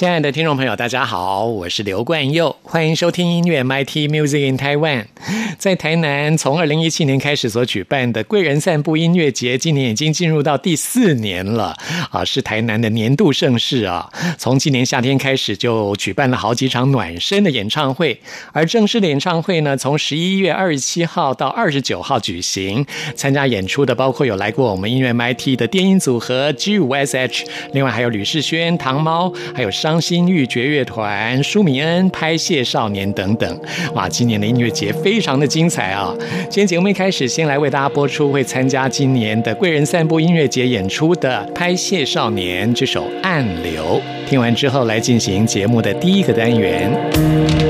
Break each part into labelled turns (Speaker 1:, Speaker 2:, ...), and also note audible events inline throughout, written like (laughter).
Speaker 1: 亲爱的听众朋友，大家好，我是刘冠佑，欢迎收听音乐 MIT Music in Taiwan。在台南，从二零一七年开始所举办的贵人散步音乐节，今年已经进入到第四年了啊，是台南的年度盛事啊。从今年夏天开始就举办了好几场暖身的演唱会，而正式的演唱会呢，从十一月二十七号到二十九号举行。参加演出的包括有来过我们音乐 MIT 的电音组合 G 五 SH，另外还有吕世轩、唐猫，还有上张心玉绝乐团、舒米恩、拍戏少年等等。哇，今年的音乐节非常的。精彩啊！今天节目一开始，先来为大家播出会参加今年的贵人散步音乐节演出的《拍谢少年》这首《暗流》。听完之后，来进行节目的第一个单元。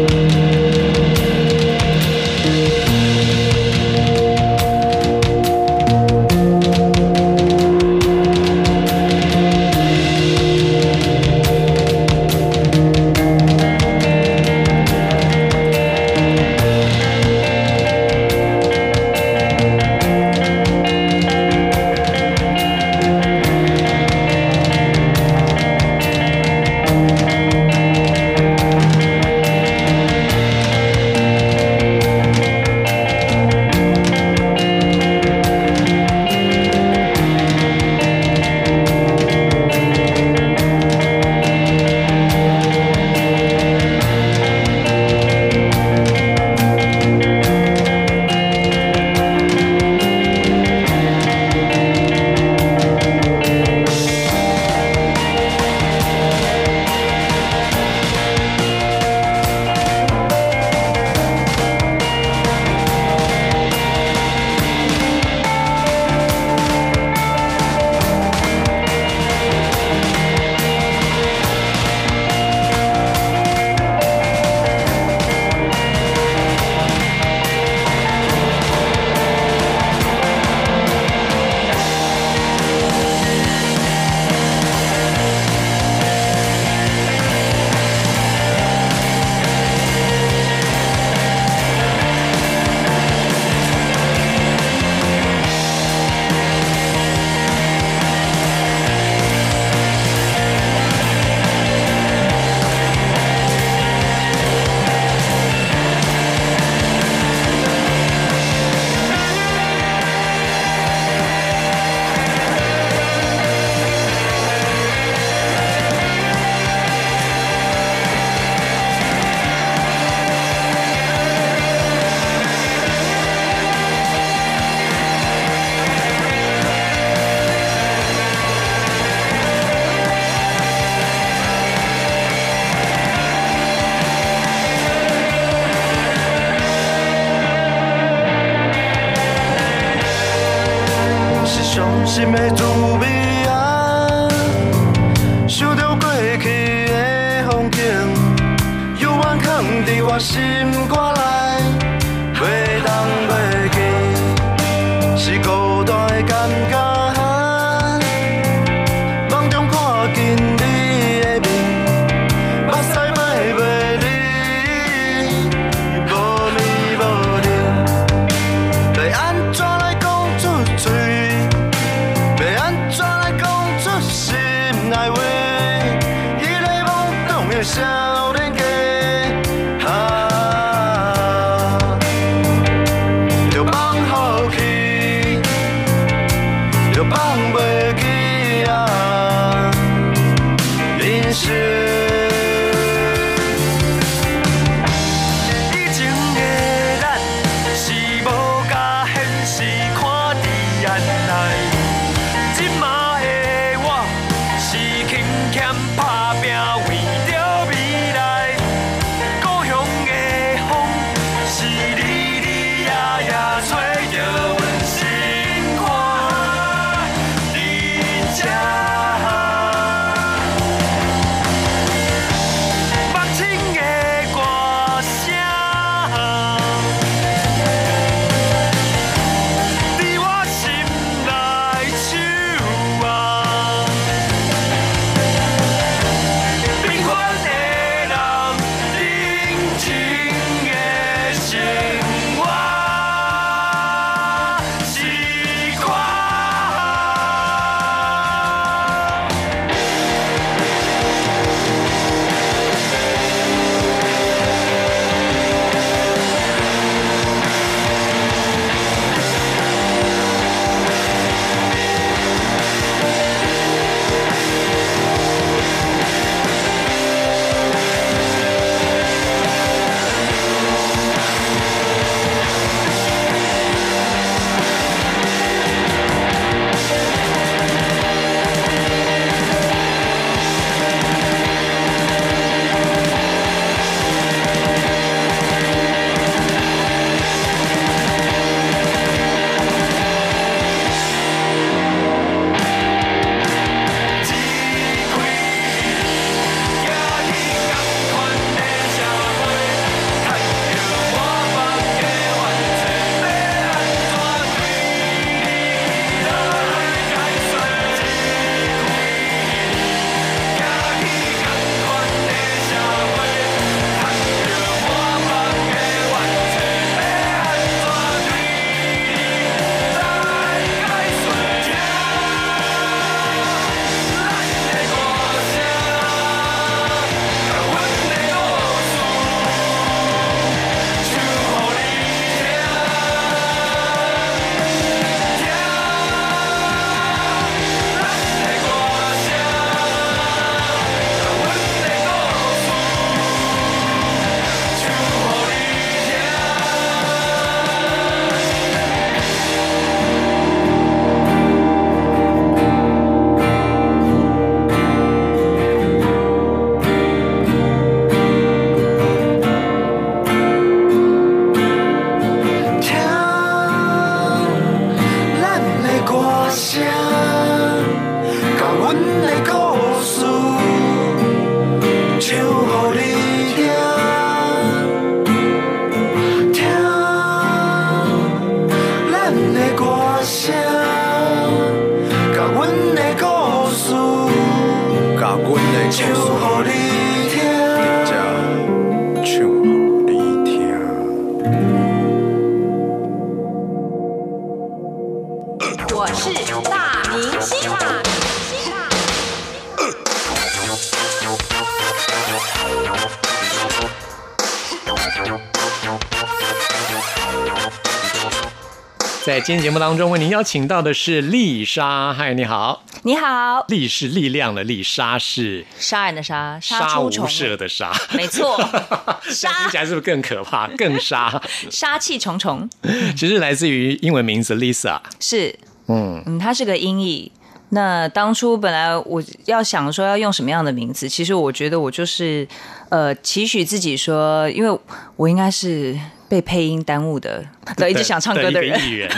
Speaker 1: 今天节目当中，为您邀请到的是丽莎。嗨，你好，
Speaker 2: 你好。
Speaker 1: 丽是力量的丽，莎是
Speaker 2: 杀人的杀，
Speaker 1: 杀无赦的杀，
Speaker 2: 没错。(laughs)
Speaker 1: 杀听起来是不是更可怕？更杀，(laughs)
Speaker 2: 杀气重重。
Speaker 1: 其实来自于英文名字 Lisa，
Speaker 2: 是，嗯嗯，它是个音译。那当初本来我要想说要用什么样的名字，其实我觉得我就是呃期许自己说，因为我应该是。被配音耽误的，(laughs) 一直想唱歌的人，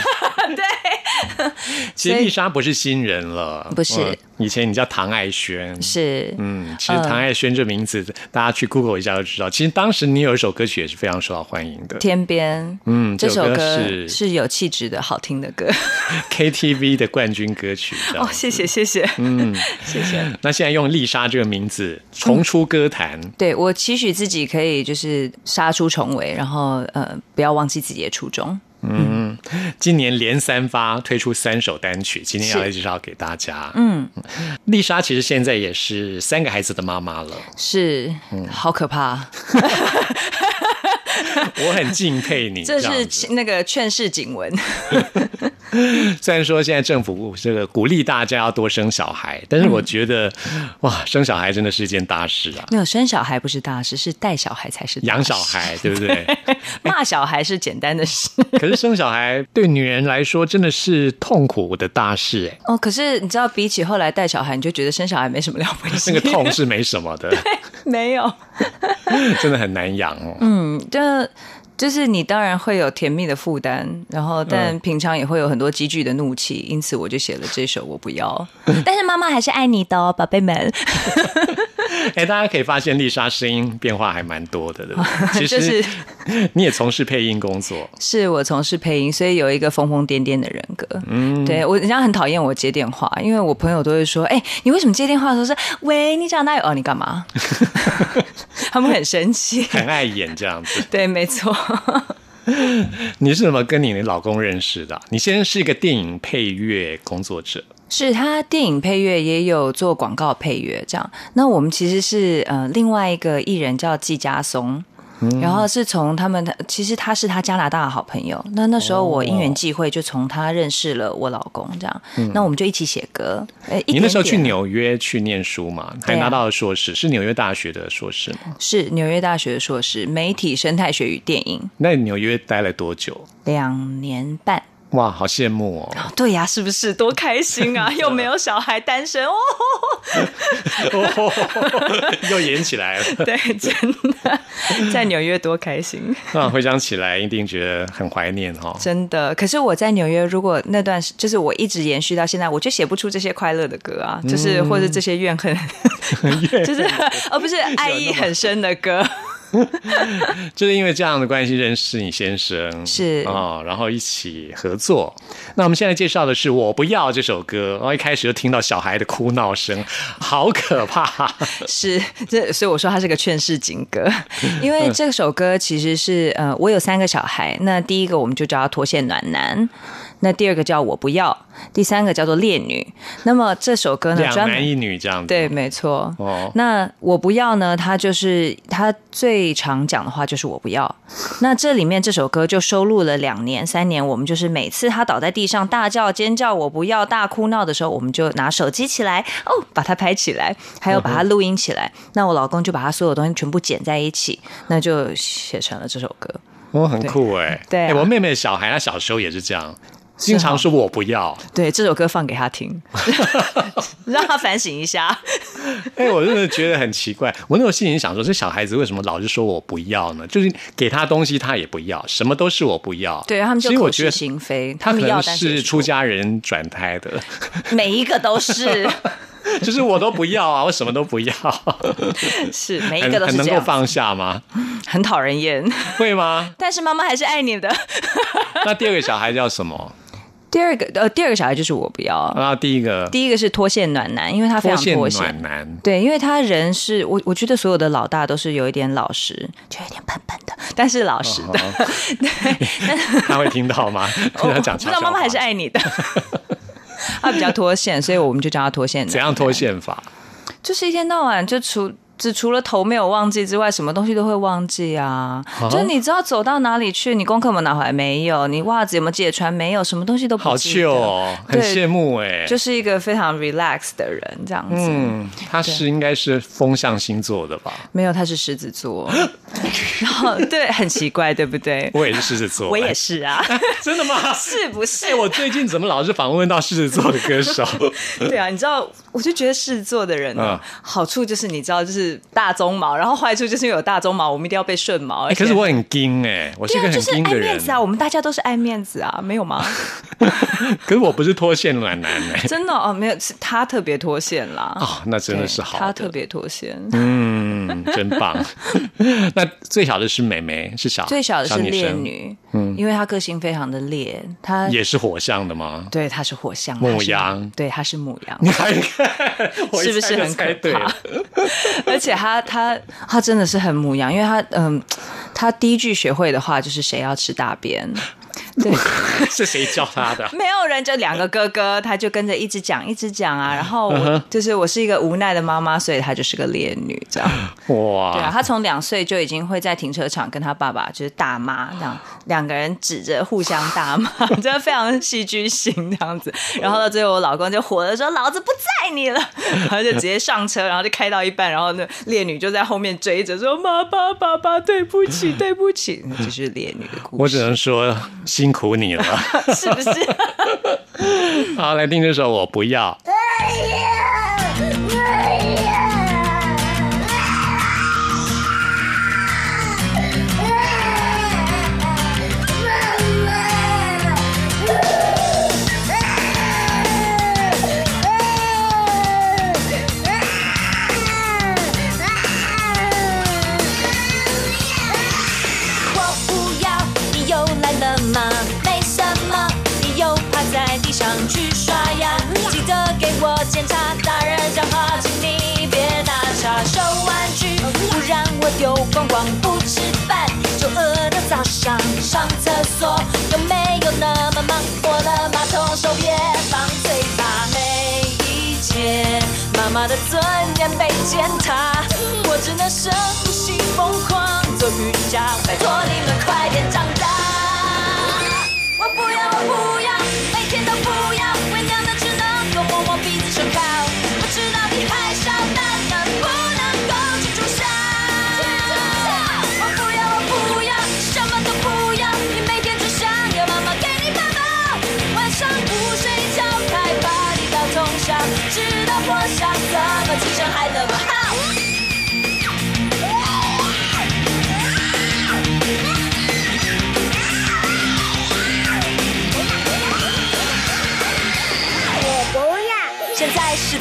Speaker 2: 对。(laughs)
Speaker 1: 其实丽莎不是新人了，
Speaker 2: 不是。
Speaker 1: 以前你叫唐爱轩，
Speaker 2: 是。
Speaker 1: 嗯，其实唐爱轩这名字，大家去 Google 一下就知道。其实当时你有一首歌曲也是非常受到欢迎的，《
Speaker 2: 天边》。
Speaker 1: 嗯，
Speaker 2: 这首
Speaker 1: 歌
Speaker 2: 是是有气质的好听的歌，(laughs)
Speaker 1: KTV 的冠军歌曲。
Speaker 2: 哦，谢谢谢谢，嗯，谢谢。(laughs)
Speaker 1: 那现在用丽莎这个名字重出歌坛，
Speaker 2: 对我期许自己可以就是杀出重围，然后呃，不要忘记自己的初衷。
Speaker 1: 嗯，今年连三发推出三首单曲，今天要来介绍给大家。嗯，丽莎其实现在也是三个孩子的妈妈了，
Speaker 2: 是，好可怕。(laughs)
Speaker 1: 我很敬佩你，(laughs)
Speaker 2: 这是那个劝世警文。(laughs) (laughs)
Speaker 1: 虽然说现在政府这个鼓励大家要多生小孩，但是我觉得哇，生小孩真的是一件大事啊！
Speaker 2: 没有生小孩不是大事，是带小孩才是
Speaker 1: 养小孩，对不对？(laughs)
Speaker 2: 骂小孩是简单的事，
Speaker 1: 可是生小孩对女人来说真的是痛苦的大事哎。
Speaker 2: 哦，可是你知道，比起后来带小孩，你就觉得生小孩没什么了不起，
Speaker 1: 那个痛是没什么的，(laughs)
Speaker 2: 没有，
Speaker 1: 真的很难养哦。
Speaker 2: 嗯，这。就是你当然会有甜蜜的负担，然后但平常也会有很多积聚的怒气，因此我就写了这首《我不要》。(laughs) 但是妈妈还是爱你的哦，宝贝们。(laughs)
Speaker 1: 哎，大家可以发现丽莎声音变化还蛮多的，对吧？(laughs) 其实你也从事配音工作，(laughs)
Speaker 2: 是我从事配音，所以有一个疯疯癫癫的人格。嗯，对我人家很讨厌我接电话，因为我朋友都会说：“哎，你为什么接电话的时候是喂？你讲哪有？哦，你干嘛？”他们很生气，
Speaker 1: 很爱演这样子。
Speaker 2: 对，没错。
Speaker 1: 你是怎么跟你的老公认识的？你现在是一个电影配乐工作者。
Speaker 2: 是他电影配乐也有做广告配乐，这样。那我们其实是呃另外一个艺人叫季家松，然后是从他们的其实他是他加拿大的好朋友。那那时候我因缘际会就从他认识了我老公，这样。那我们就一起写歌。
Speaker 1: 你那时候去纽约去念书嘛，还拿到了硕士，是纽约大学的硕士吗？
Speaker 2: 是纽约大学的硕士，媒体生态学与电影。
Speaker 1: 那纽约待了多久？
Speaker 2: 两年半。
Speaker 1: 哇，好羡慕哦！
Speaker 2: 对呀，是不是多开心 (laughs) 啊？又没有小孩，单身 (laughs) 哦，
Speaker 1: 又演起来了。(laughs)
Speaker 2: 对，真的在纽约多开心
Speaker 1: 啊！回想起来，一定觉得很怀念哈。
Speaker 2: 真的，可是我在纽约，如果那段就是我一直延续到现在，我就写不出这些快乐的歌啊，就是或者这些怨恨，就是而不是爱意很深的歌。(laughs)
Speaker 1: 就是因为这样的关系认识你先生
Speaker 2: 是
Speaker 1: 啊，然后一起合作。那我们现在介绍的是《我不要》这首歌，然后一开始就听到小孩的哭闹声，好可怕。(laughs)
Speaker 2: 是这，所以我说它是个劝世警歌。(laughs) 因为这首歌其实是呃，我有三个小孩，那第一个我们就叫他脱线暖男。那第二个叫我不要，第三个叫做烈女。那么这首歌呢，
Speaker 1: 两男一女这样子。
Speaker 2: 对，没错。哦，那我不要呢？他就是他最常讲的话就是我不要。那这里面这首歌就收录了两年、三年，我们就是每次他倒在地上大叫、尖叫、我不要、大哭闹的时候，我们就拿手机起来哦，把它拍起来，还有把它录音起来。那我老公就把他所有东西全部剪在一起，那就写成了这首歌。
Speaker 1: 哦，很酷哎。
Speaker 2: 对，
Speaker 1: 我妹妹小孩，她小时候也是这样。经常说我不要，
Speaker 2: 对这首歌放给他听，(laughs) 让他反省一下。(laughs)
Speaker 1: 哎，我真的觉得很奇怪。我那时候心里想说，这小孩子为什么老是说我不要呢？就是给他东西他也不要，什么都是我不要。
Speaker 2: 对他们就口是心非，
Speaker 1: 他
Speaker 2: 们要
Speaker 1: 是出家人转胎的，(laughs)
Speaker 2: 每一个都是。
Speaker 1: 就是我都不要啊，我什么都不要。
Speaker 2: 是每一个都是
Speaker 1: 能够放下吗？
Speaker 2: 很讨人厌，
Speaker 1: 会吗？
Speaker 2: 但是妈妈还是爱你的。
Speaker 1: 那第二个小孩叫什么？
Speaker 2: 第二个呃，第二个小孩就是我不要
Speaker 1: 啊。第一个，
Speaker 2: 第一个是脱线暖男，因为他非常脱线
Speaker 1: 暖男。
Speaker 2: 对，因为他人是我，我觉得所有的老大都是有一点老实，就有点笨笨的，但是老实的。对，(laughs)
Speaker 1: 他会听到吗？(laughs) 跟他讲，
Speaker 2: 知道妈妈还是爱你的。(laughs) 他比较脱线，所以我们就叫他脱线。
Speaker 1: 怎样脱线法？
Speaker 2: 就是一天到晚就除。只除了头没有忘记之外，什么东西都会忘记啊！就是你知道走到哪里去，你功课有没有拿回来？没有，你袜子有没有记得穿？没有，什么东西都不记得。
Speaker 1: 好哦，很羡慕哎，
Speaker 2: 就是一个非常 relax 的人这样子。嗯，
Speaker 1: 他是应该是风象星座的吧？
Speaker 2: 没有，他是狮子座。(laughs) 然后对，很奇怪，对不对？
Speaker 1: 我也是狮子座，
Speaker 2: 我也是啊 (laughs) (laughs)
Speaker 1: 真的吗？
Speaker 2: 是不是？
Speaker 1: 我最近怎么老是访问到狮子座的歌手？
Speaker 2: 对啊，你知道，我就觉得狮子座的人呢，好处就是你知道，就是大鬃毛。然后坏处就是因为有大鬃毛，我们一定要被顺毛。
Speaker 1: 可是我很惊哎，我是一个很精的人。
Speaker 2: 面子啊，我们大家都是爱面子啊，没有吗？(laughs)
Speaker 1: 可是我不是脱线暖男哎，
Speaker 2: 真的哦，没有，是他特别脱线啦。
Speaker 1: 哦，那真的是好，
Speaker 2: 他特别脱线，
Speaker 1: 嗯，真棒。(laughs) 那最小的是美眉，是小
Speaker 2: 最小的是烈女，嗯，因为他个性非常的烈，他
Speaker 1: 也是火象的吗？
Speaker 2: 对，他是火象，
Speaker 1: 母羊，
Speaker 2: 对，他是母羊，(laughs)
Speaker 1: 你看 (laughs)
Speaker 2: 是不是很可怕？(laughs) 而且他他。他真的是很母羊，因为他嗯，他第一句学会的话就是“谁要吃大便”。对，(laughs)
Speaker 1: 是谁教他的？(laughs)
Speaker 2: 没有人，就两个哥哥，他就跟着一直讲，一直讲啊。然后我就是我是一个无奈的妈妈，所以她就是个烈女，这样。哇！对啊，他从两岁就已经会在停车场跟他爸爸就是大骂，这样两个人指着互相大骂，(laughs) 真的非常戏剧性这样子。然后到最后，我老公就火了，说：“老子不载你了！”然后就直接上车，然后就开到一半，然后那烈女就在后面追着说：“妈妈，爸爸，对不起，对不起。”这是烈女的故
Speaker 1: 事。我只能说。辛苦你了，(laughs)
Speaker 2: 是不是？(laughs)
Speaker 1: 好，来听这首《我不要》。
Speaker 2: 的尊严被践踏，我只能深呼吸，疯狂做瑜伽。拜托你们快点长大。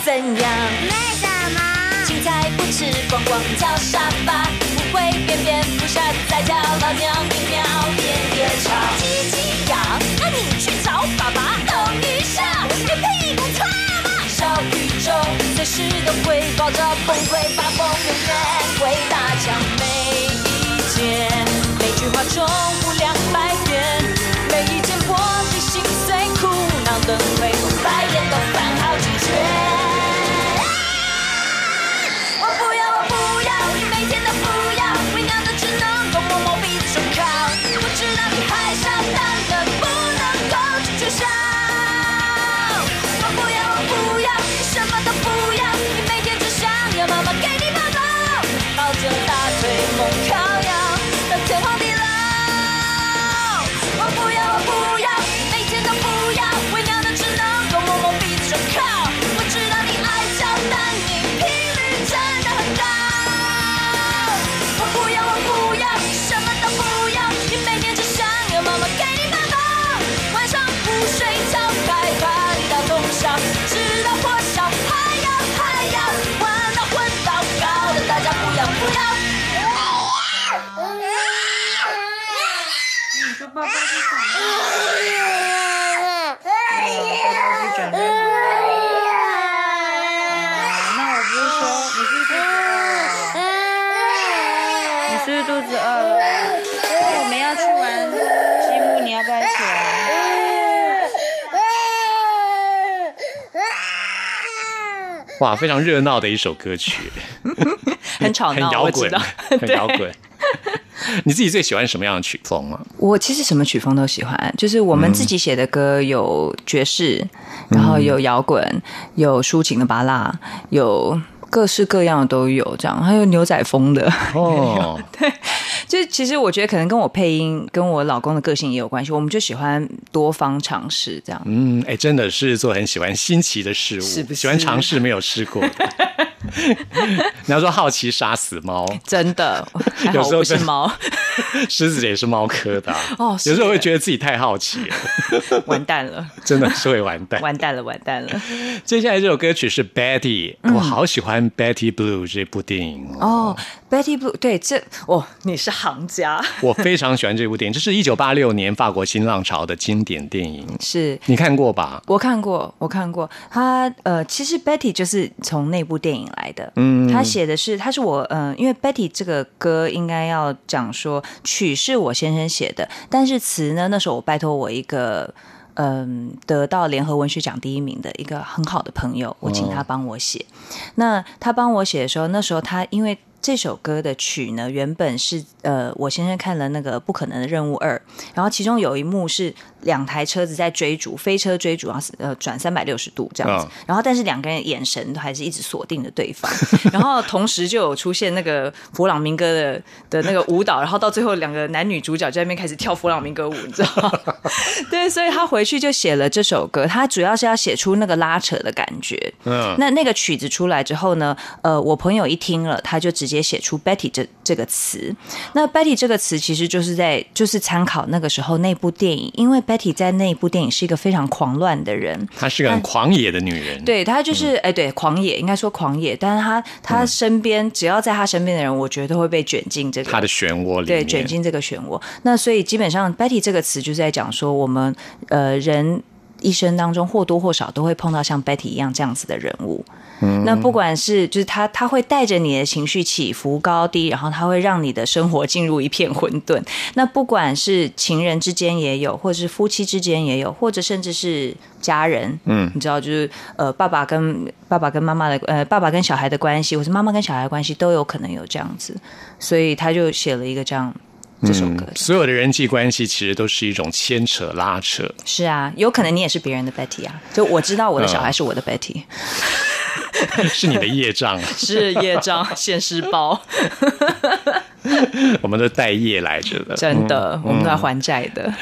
Speaker 2: 怎样？
Speaker 3: 没什么？
Speaker 2: 青菜不吃光光叫沙发，不会便便不善再叫老娘一秒变夜叉。鸡鸡痒，那你去找爸爸。等一下，你屁股擦吗？小宇宙随时都会爆炸崩溃发疯，永远会打
Speaker 1: 哇，非常热闹的一首歌曲，(laughs)
Speaker 2: 很吵闹，
Speaker 1: 很摇滚。(laughs) 很摇滚。你自己最喜欢什么样的曲风啊？
Speaker 2: 我其实什么曲风都喜欢，就是我们自己写的歌有爵士，然后有摇滚，有抒情的巴拉，有各式各样的都有，这样还有牛仔风的。
Speaker 1: 哦，(laughs) 对
Speaker 2: 就其实我觉得可能跟我配音跟我老公的个性也有关系，我们就喜欢多方尝试这样。
Speaker 1: 嗯，哎，真的是做很喜欢新奇的事物，
Speaker 2: 是不是
Speaker 1: 喜欢尝试没有试过的。(laughs) 你要说好奇杀死猫，
Speaker 2: 真的，
Speaker 1: 有时候真的
Speaker 2: 猫，(laughs)
Speaker 1: 狮子也是猫科的、啊。
Speaker 2: 哦
Speaker 1: 有时候会觉得自己太好奇了，
Speaker 2: 完蛋了，
Speaker 1: 真的是会完蛋。
Speaker 2: 完蛋了，完蛋了。
Speaker 1: 接下来这首歌曲是 Betty，、我好喜欢 Betty Blue 这部电影哦。
Speaker 2: 哦，Betty Blue，对，这哦，你是行家，(laughs)
Speaker 1: 我非常喜欢这部电影，这是一九八六年法国新浪潮的经典电影，
Speaker 2: 是
Speaker 1: 你看过吧？
Speaker 2: 我看过，我看过。他呃，其实 Betty 就是从那部电影来的。嗯，他写的是，他是我嗯、呃因为 Betty 这个歌应该要讲说曲是我先生写的，但是词呢，那时候我拜托我一个。嗯，得到联合文学奖第一名的一个很好的朋友，我请他帮我写。那他帮我写的时候，那时候他因为这首歌的曲呢，原本是呃，我先生看了那个《不可能的任务二》，然后其中有一幕是两台车子在追逐，飞车追逐，然后是呃转三百六十度这样子，
Speaker 1: 嗯
Speaker 2: 然后但是两个人眼神都还是一直锁定着对方，然后同时就有出现那个弗朗明哥的的那个舞蹈，然后到最后两个男女主角在那边开始跳弗朗明哥舞，你知道吗？(laughs) 对，所以他回去就写了这首歌，他主要是要写出那个拉扯的感觉。
Speaker 1: 嗯，
Speaker 2: 那那个曲子出来之后呢，呃，我朋友一听了，他就直接接写出 Betty 这这个词。那 Betty 这个词其实就是在就是参考那个时候那部电影，因为 Betty 在那部电影是一个非常狂乱的人，
Speaker 1: 她是个很狂野的女人。
Speaker 2: 对她就是哎，对狂野应该说狂野，但是她她身边只要在她身边的人，我觉得都会被卷进这个
Speaker 1: 她的漩涡里，
Speaker 2: 对，卷进这个漩涡。那所以基本上 Betty 这个词就是在讲说我们呃人。一生当中或多或少都会碰到像 Betty 一样这样子的人物，嗯那不管是就是他他会带着你的情绪起伏高低，然后他会让你的生活进入一片混沌。那不管是情人之间也有，或者是夫妻之间也有，或者甚至是家人，嗯，你知道就是呃爸爸跟爸爸跟妈妈的呃爸爸跟小孩的关系，或是妈妈跟小孩的关系都有可能有这样子，所以他就写了一个这样。这首歌，
Speaker 1: 所有的人际关系其实都是一种牵扯拉扯。
Speaker 2: 是啊，有可能你也是别人的 Betty 啊。就我知道我的小孩是我的 Betty，(laughs)
Speaker 1: 是你的业障，(laughs)
Speaker 2: 是业障，现实包。(laughs)
Speaker 1: 我们都待业来着的，
Speaker 2: 真的，我们都要还债的。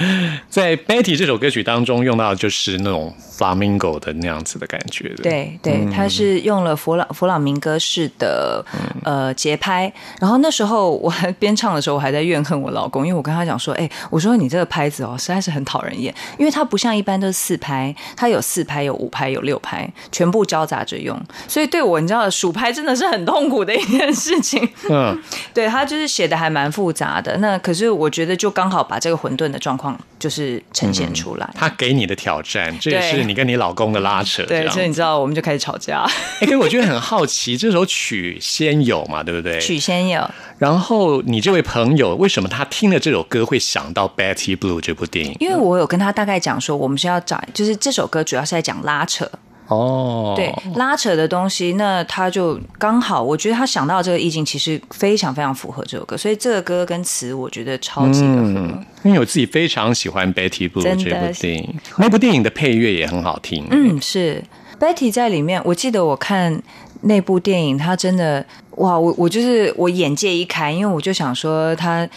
Speaker 1: 在 Betty 这首歌曲当中用到的就是那种 flamingo 的那样子的感觉的。
Speaker 2: 对对，它是用了弗朗弗朗明哥式的呃节拍。然后那时候我还边唱的时候，我还在怨恨我老公，因为我跟他讲说：“哎，我说你这个拍子哦，实在是很讨人厌，因为它不像一般都是四拍，它有四拍、有五拍、有六拍，全部交杂着用。所以对我，你知道数拍真的是很痛苦的一件事情。嗯，(laughs) 对他就是。写的还蛮复杂的，那可是我觉得就刚好把这个混沌的状况就是呈现出来。
Speaker 1: 他给你的挑战，这也是你跟你老公的拉扯。
Speaker 2: 对，所以你知道我们就开始吵架。
Speaker 1: 哎，可是我觉得很好奇，这首曲先有嘛，对不对？
Speaker 2: 曲先有。
Speaker 1: 然后你这位朋友为什么他听了这首歌会想到《Betty Blue》这部电影？
Speaker 2: 因为我有跟他大概讲说，我们是要找，就是这首歌主要是在讲拉扯。哦，对，拉扯的东西，那他就刚好，我觉得他想到这个意境，其实非常非常符合这首歌，所以这个歌跟词，我觉得超级的合。
Speaker 1: 因为我自己非常喜欢 Betty Blue 这部电影，那部电影的配乐也很好听。
Speaker 2: 嗯，是 Betty 在里面，我记得我看那部电影，他真的哇，我我就是我眼界一开，因为我就想说，他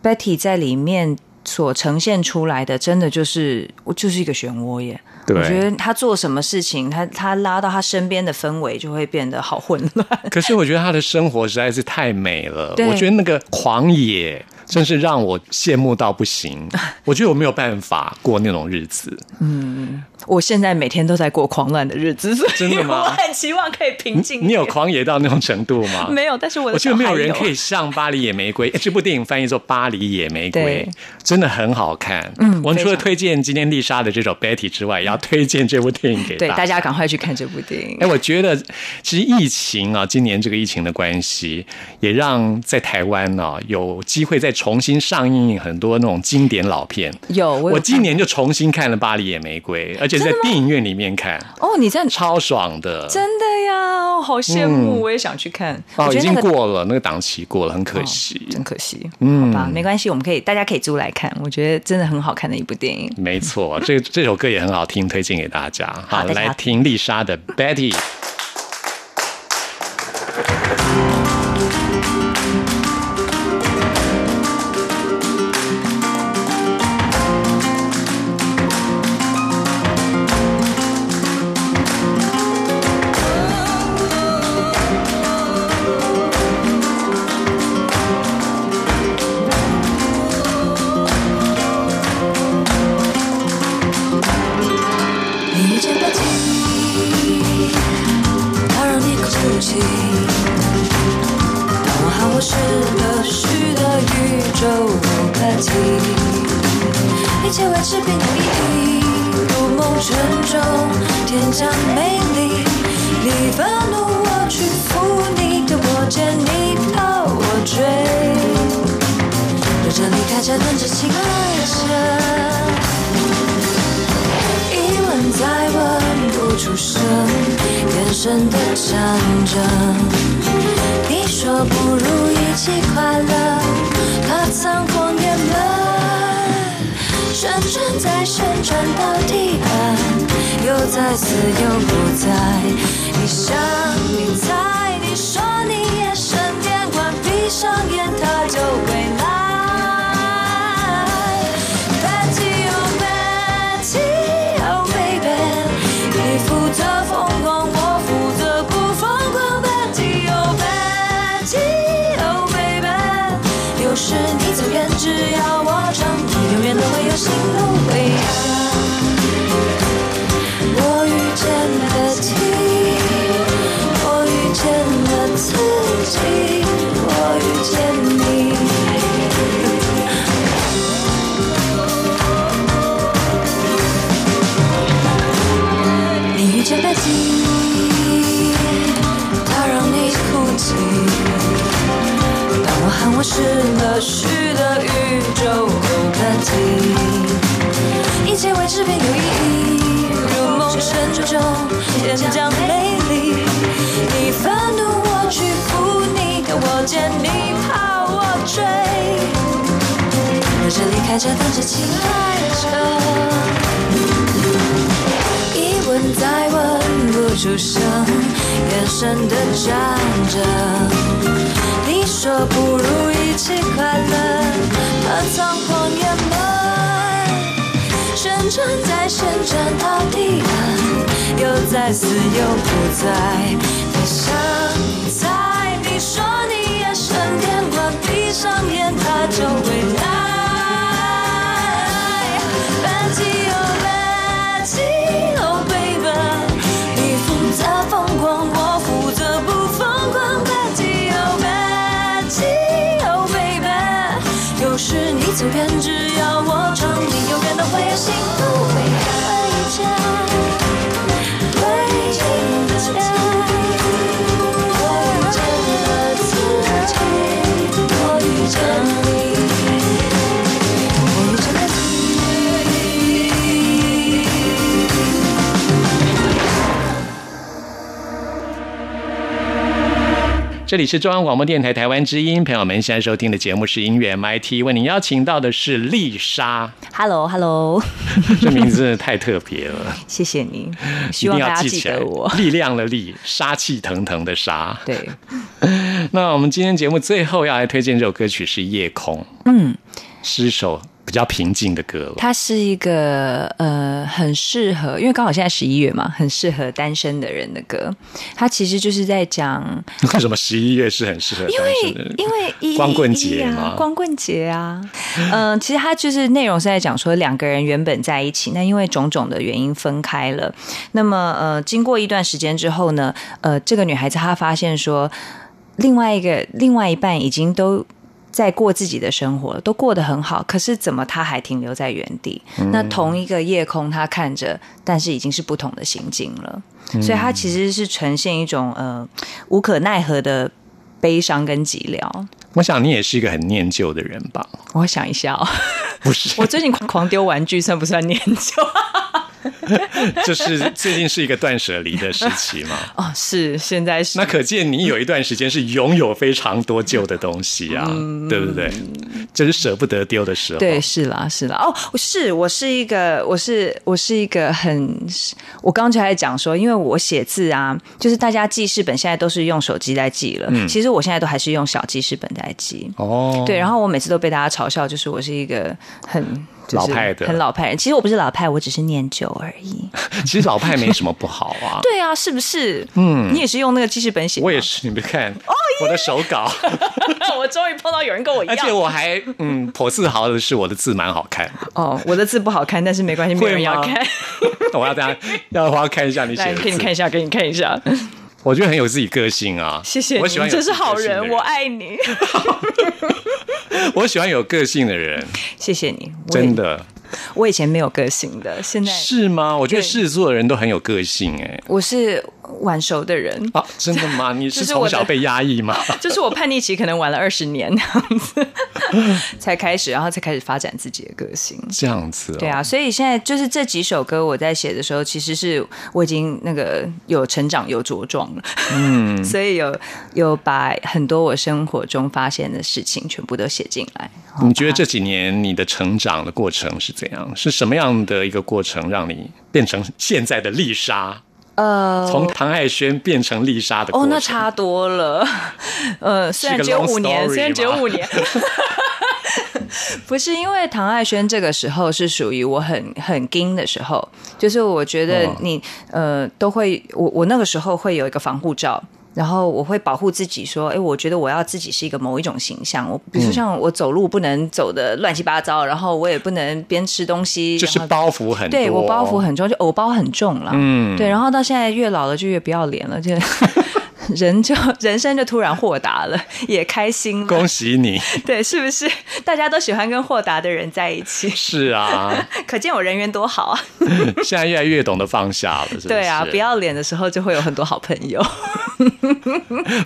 Speaker 2: Betty 在里面所呈现出来的，真的就是我就是一个漩涡耶。我觉得他做什么事情，他他拉到他身边的氛围就会变得好混乱。
Speaker 1: 可是我觉得他的生活实在是太美了，我觉得那个狂野。真是让我羡慕到不行，(laughs) 我觉得我没有办法过那种日子。
Speaker 2: 嗯，我现在每天都在过狂乱的日子，(laughs)
Speaker 1: 真的吗？
Speaker 2: 我很期望可以平静。
Speaker 1: 你有狂野到那种程度吗？
Speaker 2: 没有，但是我
Speaker 1: 我觉得没有人可以像《巴黎野玫瑰》这部电影翻译做《巴黎野玫瑰》，真的很好看。嗯，我们除了推荐今天丽莎的这首《Betty》之外，也要推荐这部电影给大
Speaker 2: 家，赶快去看这部电影。
Speaker 1: 哎，我觉得其实疫情啊，今年这个疫情的关系，也让在台湾呢有机会在。重新上映很多那种经典老片，
Speaker 2: 有
Speaker 1: 我今年就重新看了《巴黎野玫瑰》，而且在电影院里面看。
Speaker 2: 哦，你在
Speaker 1: 超爽的，
Speaker 2: 真的呀，好羡慕，我也想去看。
Speaker 1: 哦，已经过了那个档期，过了，很可惜，
Speaker 2: 真可惜。嗯，好吧，没关系，我们可以，大家可以租来看。我觉得真的很好看的一部电影。
Speaker 1: 没错，这这首歌也很好听，推荐给大家。好，来听丽莎的《Betty》。
Speaker 4: 当我喊我是个虚的宇宙，不客气，一切维持平等意义，如梦沉重，天降美丽，你发怒我去扶你的我肩，你抱我追，等着离开车，等着情爱车。再问不出声，眼神的战争，你说不如一起快乐，他曾谎言的旋转，再旋转到地暗，又在自又不在，你想你在，你说你也身边，关闭上眼，他就回来。这飞机，它让你哭泣。当我喊我失了绪的宇宙不可及，一切未知变有意义。如梦沉处中，天将美丽。你愤怒我屈服，你躲我见你怕我追。在这里看着等着期待着。出声，眼神的站着。你说不如一起快乐，把仓皇掩埋。旋转在旋转到彼岸，又在死又不在。你想在，你说你夜深电话，闭上眼他就会来。我
Speaker 1: 这里是中央广播电台台湾之音，朋友们现在收听的节目是音乐 MIT，为您邀请到的是丽莎
Speaker 2: ，Hello，Hello，(laughs)
Speaker 1: 这名字真的太特别了，(laughs)
Speaker 2: 谢谢你，希望大家
Speaker 1: 要记
Speaker 2: 得我。。
Speaker 1: 力量的力，杀气腾腾的杀。
Speaker 2: 对，(laughs)
Speaker 1: 那我们今天节目最后要来推荐这首歌曲是《夜空》，
Speaker 2: 嗯，
Speaker 1: 是一首比较平静的歌了。
Speaker 2: 它是一个呃很适合，因为刚好现在十一月嘛，很适合单身的人的歌。它其实就是在讲，(laughs)
Speaker 1: 为什么十一月是很适合单
Speaker 2: 因为
Speaker 1: 身的人？
Speaker 2: 因为一
Speaker 1: 光棍节
Speaker 2: 啊
Speaker 1: 嘛，
Speaker 2: 光棍节啊，(laughs) 嗯、其实它就是内容是在讲说两个人原本在一起，那因为种种的原因分开了。那么呃，经过一段时间之后呢，呃，这个女孩子她发现说，另外一个另外一半已经都。在过自己的生活了，都过得很好，可是怎么他还停留在原地？那同一个夜空，他看着，但是已经是不同的心境了。所以他其实是呈现一种呃无可奈何的悲伤跟寂寥。
Speaker 1: 我想你也是一个很念旧的人吧？
Speaker 2: 我想一下哦，
Speaker 1: 不是，
Speaker 2: 我最近狂狂丢玩具，算不算念旧？(laughs)
Speaker 1: 就是最近是一个断舍离的时期嘛。(laughs)
Speaker 2: 哦，是，现在是
Speaker 1: 那可见你有一段时间是拥有非常多旧的东西啊，对不对？就是舍不得丢的时候。
Speaker 2: 嗯对，是啦，是啦。哦，是我是一个，我是我是一个很，我刚刚就在讲说，因为我写字啊，就是大家记事本现在都是用手机在记了，其实我现在都还是用小记事本在记。
Speaker 1: 哦，
Speaker 2: 对，然后我每次都被大家嘲笑，就是我是一个很。就是
Speaker 1: 老派的
Speaker 2: 很老派人。其实我不是老派，我只是念旧而已。(laughs)
Speaker 1: 其实老派没什么不好啊。(laughs)
Speaker 2: 对啊，是不是？嗯，你也是用那个记事本写吗？
Speaker 1: 我也是，你别看我的手稿，(laughs)
Speaker 2: 我终于碰到有人跟我一样。
Speaker 1: 而且我还嗯颇自豪的是我的字蛮好看的。
Speaker 2: 哦，我的字不好看，但是没关系，没有人要看。
Speaker 1: 我要大家要的话看一下你写，的字，
Speaker 2: 给你看一下，给你看一下。
Speaker 1: 我觉得很有自己个性啊。
Speaker 2: 谢谢你，
Speaker 1: 我喜欢有
Speaker 2: 这是好人我爱你。(laughs)
Speaker 1: 我喜欢有个性的人，
Speaker 2: 谢谢你，
Speaker 1: 真。的
Speaker 2: 我以前没有个性的，现在
Speaker 1: 是吗？我觉得
Speaker 2: 对
Speaker 1: 狮子座的人都很有个性哎。
Speaker 2: 我是晚熟的人。
Speaker 1: 啊，真的吗？(laughs) 你是从小被压抑吗？(laughs)
Speaker 2: 就是我叛逆期可能晚了二十年那样子，(laughs) 才开始，然后才开始发展自己的个性。
Speaker 1: 这样子、哦，
Speaker 2: 对啊，所以现在就是这几首歌我在写的时候，其实是我已经那个有成长有茁壮了，嗯，所以有有把很多我生活中发现的事情全部都写进来。
Speaker 1: 你觉得这几年你的成长的过程是怎样？是什么样的一个过程让你变成现在的丽莎？
Speaker 2: 呃，
Speaker 1: 从唐爱轩变成丽莎的过
Speaker 2: 哦，那差多了。(laughs) 呃，虽然只有五年，虽然只有五年，不是因为唐爱轩这个时候是属于我很很硬的时候，就是我觉得
Speaker 1: 哦
Speaker 2: 你、呃都会，我我那个时候会有一个防护罩。然后我会保护自己，说：“哎，我觉得我要自己是一个某一种形象。我比如说像我走路不能走的乱七八糟，然后我也不能边吃东西，
Speaker 1: 就是包袱很多，
Speaker 2: 对我包袱很重，就偶包很重了。
Speaker 1: 嗯
Speaker 2: 对，然后到现在越老了就越不要脸了，就人就人生就突然豁达了，(laughs) 也开心了。
Speaker 1: 恭喜你！(laughs)
Speaker 2: 对，是不是？大家都喜欢跟豁达的人在一起，
Speaker 1: 是啊，(laughs)
Speaker 2: 可见我人缘多好啊！
Speaker 1: 现在越来越懂得放下了，是不是？
Speaker 2: 对啊，不要脸的时候就会有很多好朋友。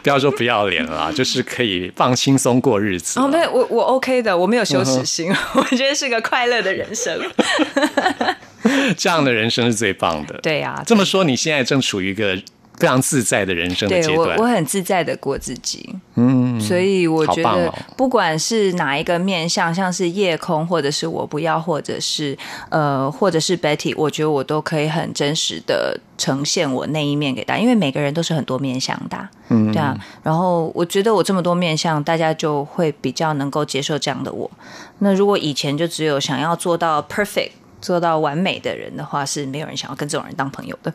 Speaker 1: 不要说不要脸了啦，就是可以放轻松过日子。
Speaker 2: 哦，没有，我我 OK 的，我没有羞耻心，我觉得是个快乐的人生。
Speaker 1: 这样的人生是最棒的。
Speaker 2: 对呀、
Speaker 1: 这么说，你现在正处于一个非常自在的人生阶段。
Speaker 2: 我很自在的过自己，嗯，所以我觉得不管是哪一个面向，像是夜空，或者是我不要，或者是呃，或者是 Betty，我觉得我都可以很真实的呈现我那一面给大家，因为每个人都是很多面向的啊，嗯，对啊。然后我觉得我这么多面向，大家就会比较能够接受这样的我。那如果以前就只有想要做到 perfect。做到完美的人的话，是没有人想要跟这种人当朋友的。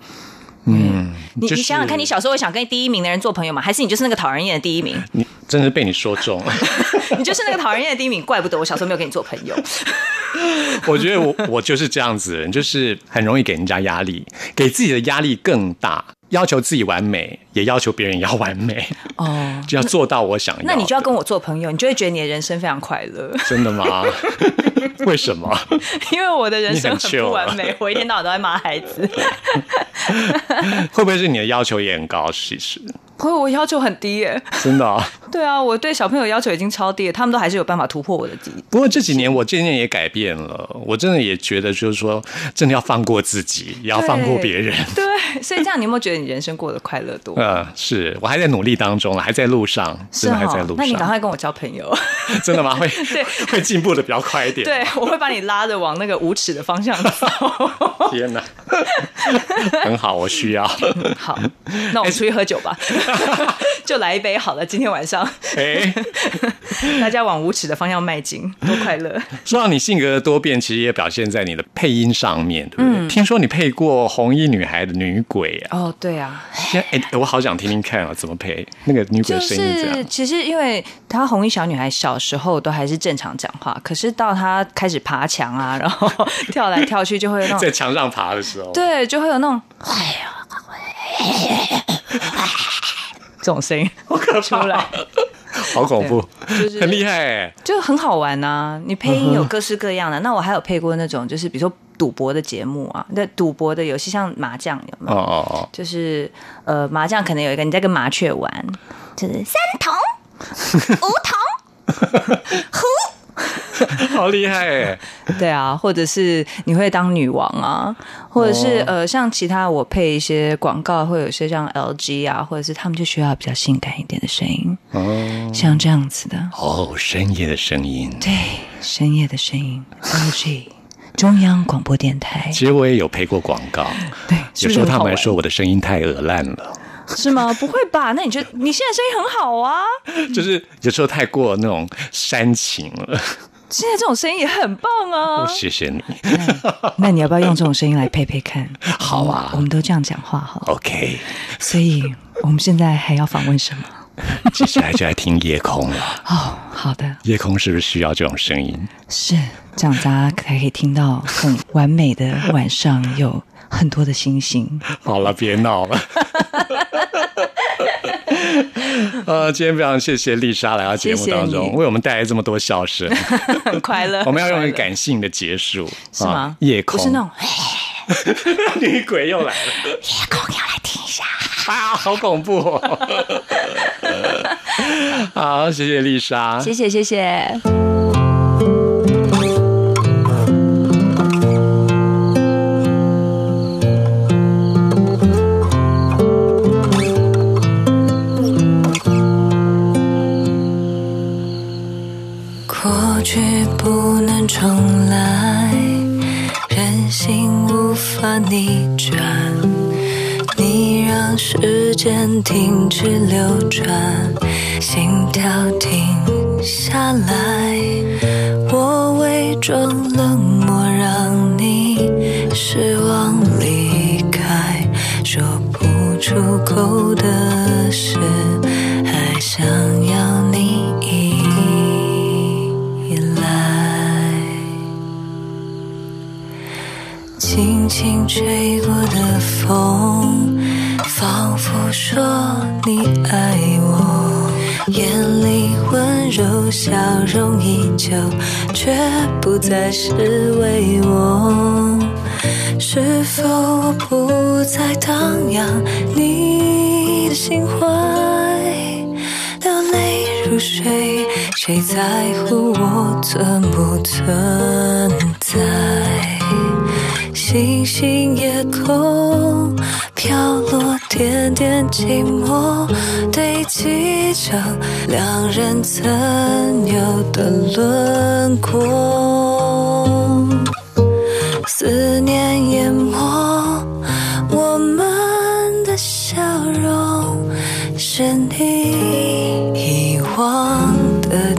Speaker 1: 嗯，
Speaker 2: 你
Speaker 1: 就是
Speaker 2: 你想想看，你小时候会想跟第一名的人做朋友吗？还是你就是那个讨人厌的第一名？
Speaker 1: 你真是被你说中了。(laughs)
Speaker 2: 你就是那个讨人厌的第一名，怪不得我小时候没有跟你做朋友。(laughs)
Speaker 1: 我觉得我我就是这样子的人，就是很容易给人家压力，给自己的压力更大，要求自己完美，也要求别人也要完美，
Speaker 2: 哦，
Speaker 1: 就要做到我想要的。
Speaker 2: 那你就要跟我做朋友，你就会觉得你的人生非常快乐。
Speaker 1: 真的吗？(laughs) 为什么？
Speaker 2: 因为我的人生
Speaker 1: 很
Speaker 2: 不完美，我一天到晚都在骂孩子。(laughs)
Speaker 1: 会不会是你的要求也很高？其实
Speaker 2: 可我要求很低耶。
Speaker 1: 真的、啊。(laughs)
Speaker 2: 对啊，我对小朋友要求已经超低了，他们都还是有办法突破我的底。
Speaker 1: 不过这几年我渐渐也改变了，我真的也觉得就是说，真的要放过自己，也要放过别人。
Speaker 2: 对，所以这样你有没有觉得你人生过得快乐多？
Speaker 1: 嗯，是我还在努力当中了，还在路上，真的还在路
Speaker 2: 哦那你赶。快跟我交朋友。(laughs)
Speaker 1: 真的吗？会 (laughs)
Speaker 2: 对
Speaker 1: 会进步的比较快一点。
Speaker 2: 对，我会把你拉着往那个无耻的方向走。
Speaker 1: 天哪，很好，我需要。
Speaker 2: 好，那我们出去喝酒吧，(laughs) 就来一杯好了。今天晚上
Speaker 1: 哎，(laughs)
Speaker 2: 大家往无耻的方向迈进，多快乐！
Speaker 1: 说到你性格的多变，其实也表现在你的配音上面，对不对？
Speaker 2: 嗯
Speaker 1: 听说你配过红衣女孩的女鬼啊，
Speaker 2: 哦，对啊，
Speaker 1: 现在哎，我好想听听看啊，怎么配那个女鬼声音这
Speaker 2: 是
Speaker 1: 样？
Speaker 2: 其实因为她红衣小女孩小时候都还是正常讲话，可是到她开始爬墙啊，然后跳来跳去，就会有那种 (laughs)
Speaker 1: 在墙上爬的时候，
Speaker 2: 对，就会有那种哎呀，这种声音 (laughs)
Speaker 1: 我可
Speaker 2: 出来。(laughs)
Speaker 1: 好恐怖，
Speaker 2: 就是
Speaker 1: 很厉害哎。
Speaker 2: 就很好玩呐、你配音有各式各样的，那我还有配过那种，就是比如说赌博的节目啊，那赌博的游戏，像麻将有没
Speaker 1: 哦
Speaker 2: 有？
Speaker 1: 哦
Speaker 2: 就是呃，麻将可能有一个你在跟麻雀玩，就是三筒、(laughs) 五筒，
Speaker 1: 哦，(laughs) 好厉害。哎！(laughs)
Speaker 2: 对啊，或者是你会当女王啊，或者是、呃，像其他我配一些广告，会有一些像 LG 啊，或者是他们就需要比较性感一点的声音，
Speaker 1: 哦。
Speaker 2: 像这样子的，
Speaker 1: 哦，深夜的声音。
Speaker 2: 对，深夜的声音，LG 中央广播电台，
Speaker 1: 其实我也有配过广告，
Speaker 2: 对，
Speaker 1: 有时候他们还说我的声音太恶烂了，
Speaker 2: 是吗？不会吧？那你觉得你现在声音很好啊？(laughs)
Speaker 1: 就是有时候太过那种煽情了。
Speaker 2: 现在这种声音也很棒啊！
Speaker 1: 谢谢你
Speaker 2: 那你要不要用这种声音来配配看？(laughs)
Speaker 1: 好啊
Speaker 2: 我们都这样讲话哈。
Speaker 1: ，OK，
Speaker 2: 所以我们现在还要访问什么？(laughs)
Speaker 1: 接下来就来听夜空了。
Speaker 2: 哦，好的，
Speaker 1: 夜空是不是需要这种声音？
Speaker 2: 是这样，大家才可以听到很完美的晚上，有很多的星星。(laughs)
Speaker 1: 好了，别闹了。(laughs) 呃，今天非常谢谢丽莎来到节目当中，
Speaker 2: 谢谢
Speaker 1: 为我们带来这么多笑声。
Speaker 2: 很快乐。(laughs)
Speaker 1: 我们要用一个感性的结束，
Speaker 2: 是吗
Speaker 1: 啊？夜空
Speaker 2: 不是那种
Speaker 1: 女鬼又来了，
Speaker 2: 夜空要来听一下。
Speaker 1: 啊，好恐怖哦！好，谢谢丽莎，
Speaker 2: 谢谢谢谢。
Speaker 4: 重来，人心无法逆转。你让时间停止流转，心跳停下来。我伪装冷漠，让你失望离开，说不出口的事，还想轻轻吹过的风，仿佛说你爱我，眼里温柔笑容依旧，却不再是为我。是否我不再荡漾你的心怀？流泪如水，谁在乎我存不存在？星星夜空飘落点点寂寞，堆积成两人曾有的轮廓。思念淹没我们的笑容，是你遗忘的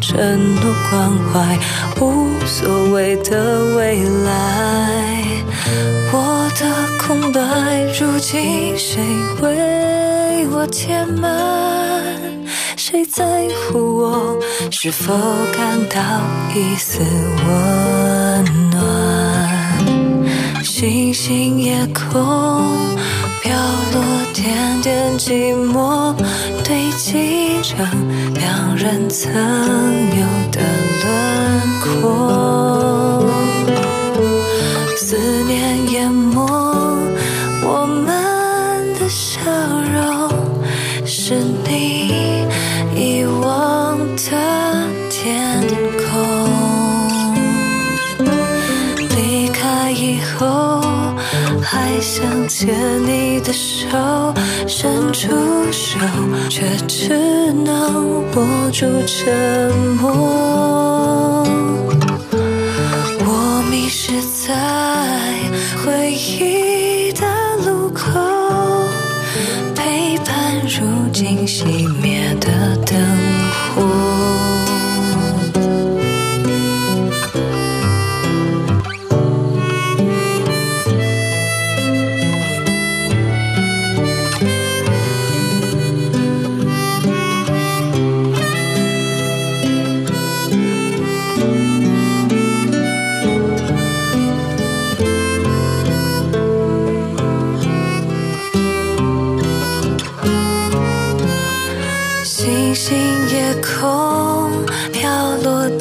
Speaker 4: 承诺关怀，无所谓的未来。我的空白，如今谁为我填满？谁在乎我是否感到一丝温暖？星星夜空角落点点寂寞，堆积成两人曾有的轮廓。思念淹想牵你的手，伸出手，却只能握住沉默。我迷失在回忆的路口，陪伴如今熄灭的灯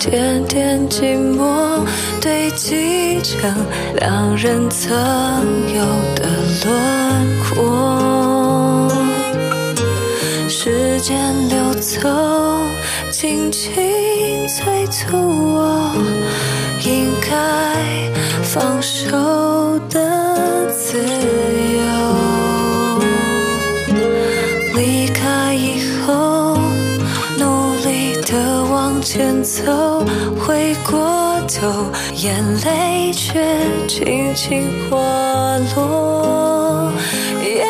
Speaker 4: 点点寂寞，堆积成两人曾有的轮廓。时间流走，轻轻催促我，应该放手的自由。前走，回过头，眼泪却轻轻滑落。也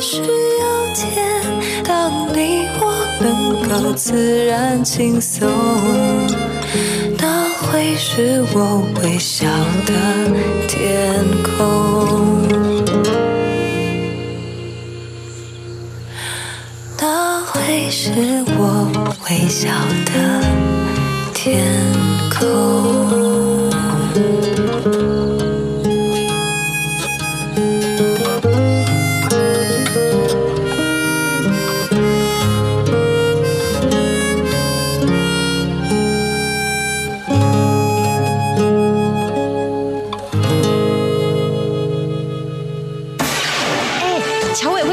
Speaker 4: 许有天，当你我能够自然轻松，那会是我微笑的天空。那会是我微笑的天空。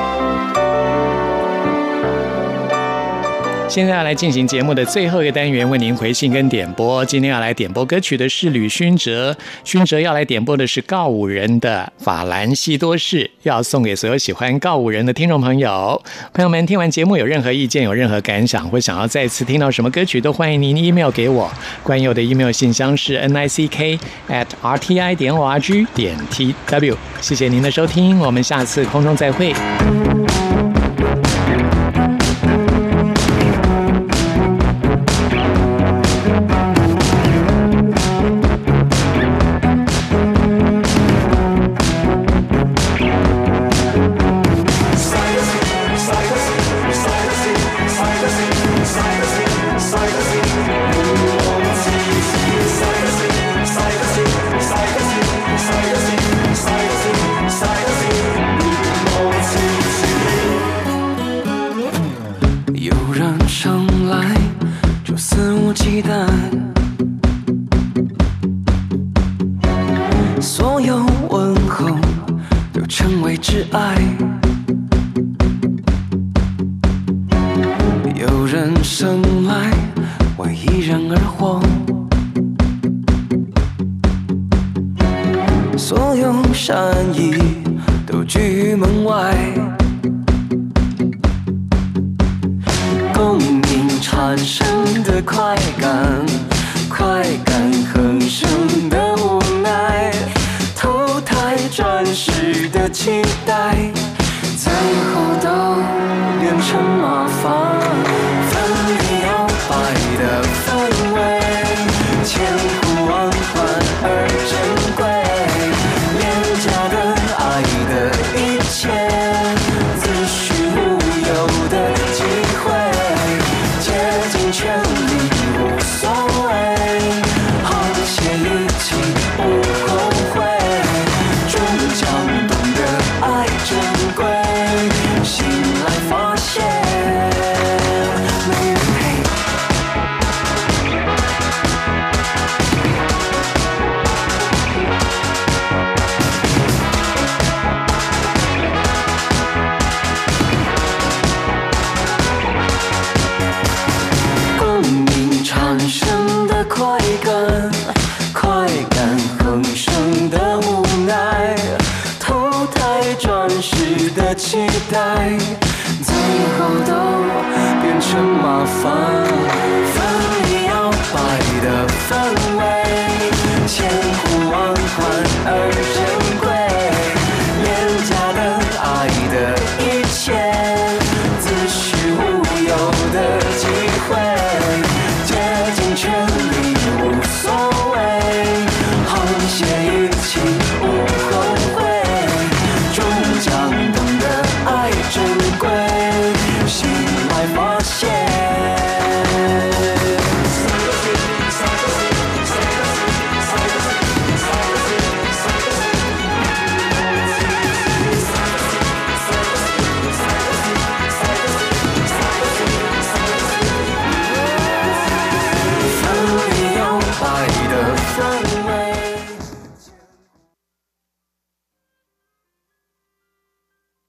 Speaker 5: 现在要来进行节目的最后一个单元，为您回信跟点播。今天要来点播歌曲的是吕勋哲，勋哲要来点播的是告五人的《法兰西多士》，要送给所有喜欢告五人的听众朋友。朋友们，听完节目有任何意见、有任何感想，或想要再次听到什么歌曲，都欢迎您 email 给我。关佑的 email 信箱是 n i c k at r t i 点 o r g 点 t w。谢谢您的收听，我们下次空中再会。